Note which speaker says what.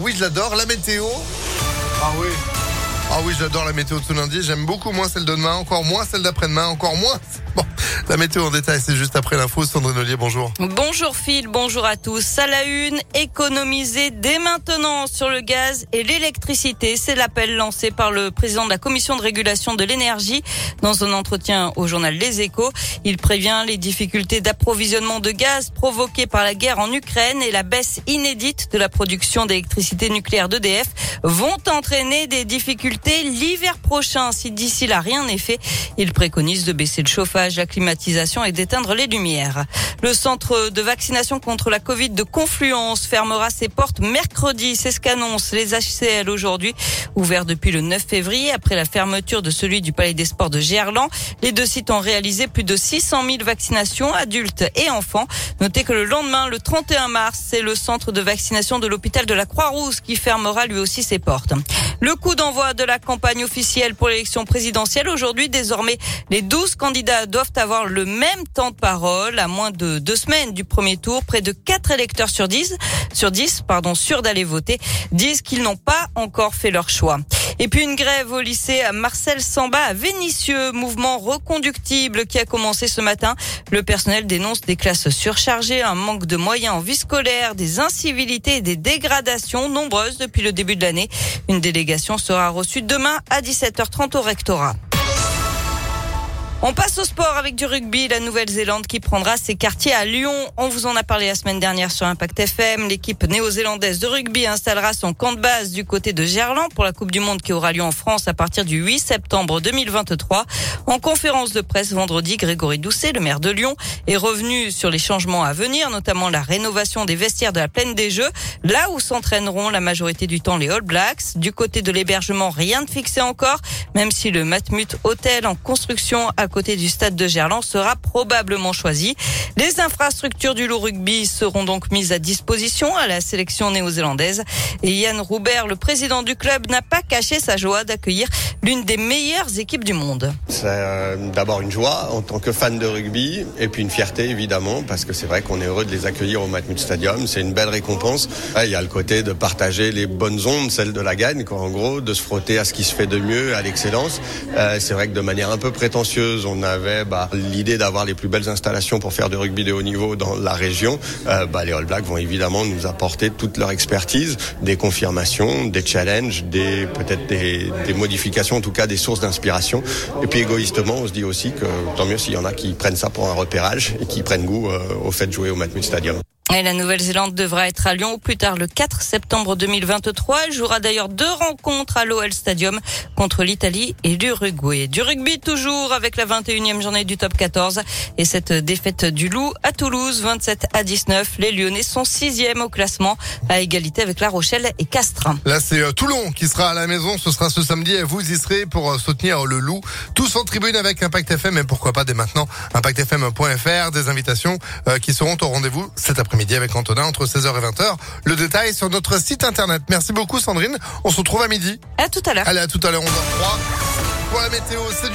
Speaker 1: Oui, je l'adore. La météo. Ah oui. Ah oui, j'adore la météo de ce lundi. J'aime beaucoup moins celle de demain, encore moins celle d'après-demain, encore moins. Bon, la météo en détail, c'est juste après l'info. Sandrine Ollier, bonjour.
Speaker 2: Bonjour Phil, bonjour à tous. À la une, économiser dès maintenant sur le gaz et l'électricité. C'est l'appel lancé par le président de la commission de régulation de l'énergie dans un entretien au journal Les Échos. Il prévient les difficultés d'approvisionnement de gaz provoquées par la guerre en Ukraine et la baisse inédite de la production d'électricité nucléaire d'EDF vont entraîner des difficultés l'hiver prochain si d'ici là rien n'est fait. Il préconise de baisser le chauffage, la climatisation et d'éteindre les lumières. Le centre de vaccination contre la Covid de Confluence fermera ses portes mercredi. C'est ce qu'annoncent les HCL aujourd'hui. Ouvert depuis le 9 février après la fermeture de celui du Palais des Sports de Gerland. Les deux sites ont réalisé plus de 600 000 vaccinations adultes et enfants. Notez que le lendemain, le 31 mars, c'est le centre de vaccination de l'hôpital de la Croix-Rousse qui fermera lui aussi ses portes. Le coup d'envoi de la campagne officielle pour l'élection présidentielle aujourd'hui. Désormais, les 12 candidats doivent avoir le même temps de parole à moins de deux semaines du premier tour. Près de 4 électeurs sur 10, sur 10, pardon, sûrs d'aller voter, disent qu'ils n'ont pas encore fait leur choix. Et puis une grève au lycée à Marcel Samba à Vénissieux, mouvement reconductible qui a commencé ce matin. Le personnel dénonce des classes surchargées, un manque de moyens en vie scolaire, des incivilités et des dégradations nombreuses depuis le début de l'année. Une délégation sera reçue demain à 17h30 au rectorat. On passe au sport avec du rugby, la Nouvelle-Zélande qui prendra ses quartiers à Lyon. On vous en a parlé la semaine dernière sur Impact FM. L'équipe néo-zélandaise de rugby installera son camp de base du côté de Gerland pour la Coupe du Monde qui aura lieu en France à partir du 8 septembre 2023. En conférence de presse vendredi, Grégory Doucet, le maire de Lyon, est revenu sur les changements à venir, notamment la rénovation des vestiaires de la plaine des Jeux, là où s'entraîneront la majorité du temps les All Blacks. Du côté de l'hébergement, rien de fixé encore, même si le Matmut Hotel en construction à côté du stade de Gerland sera probablement choisi. Les infrastructures du loup rugby seront donc mises à disposition à la sélection néo-zélandaise. Et Yann Roubert, le président du club, n'a pas caché sa joie d'accueillir l'une des meilleures équipes du monde.
Speaker 3: C'est euh, d'abord une joie en tant que fan de rugby et puis une fierté évidemment parce que c'est vrai qu'on est heureux de les accueillir au Matmut Stadium. C'est une belle récompense. Il y a le côté de partager les bonnes ondes, celles de la gagne, quoi, en gros, de se frotter à ce qui se fait de mieux, à l'excellence. Euh, c'est vrai que de manière un peu prétentieuse, on avait bah, l'idée d'avoir les plus belles installations pour faire du rugby de haut niveau dans la région. Euh, bah, les All Blacks vont évidemment nous apporter toute leur expertise, des confirmations, des challenges, des peut-être des, des modifications, en tout cas des sources d'inspiration. Et puis égoïstement, on se dit aussi que tant mieux s'il y en a qui prennent ça pour un repérage et qui prennent goût euh, au fait de jouer au Matmut Stadium.
Speaker 2: La Nouvelle-Zélande devra être à Lyon au plus tard le 4 septembre 2023. Elle jouera d'ailleurs deux rencontres à l'OL Stadium contre l'Italie et l'Uruguay. Du rugby toujours avec la 21e journée du top 14 et cette défaite du Loup à Toulouse 27 à 19. Les Lyonnais sont sixième au classement à égalité avec La Rochelle et Castres.
Speaker 1: Là, c'est euh, Toulon qui sera à la maison. Ce sera ce samedi et vous y serez pour euh, soutenir le Loup. Tous en tribune avec Impact FM et pourquoi pas dès maintenant impactfm.fr. Des invitations euh, qui seront au rendez-vous cet après-midi avec Antonin entre 16h et 20h. Le détail sur notre site internet. Merci beaucoup Sandrine. On se retrouve à midi.
Speaker 2: À tout à l'heure.
Speaker 1: Allez, à tout à l'heure, 11h03. Pour la météo, c'est du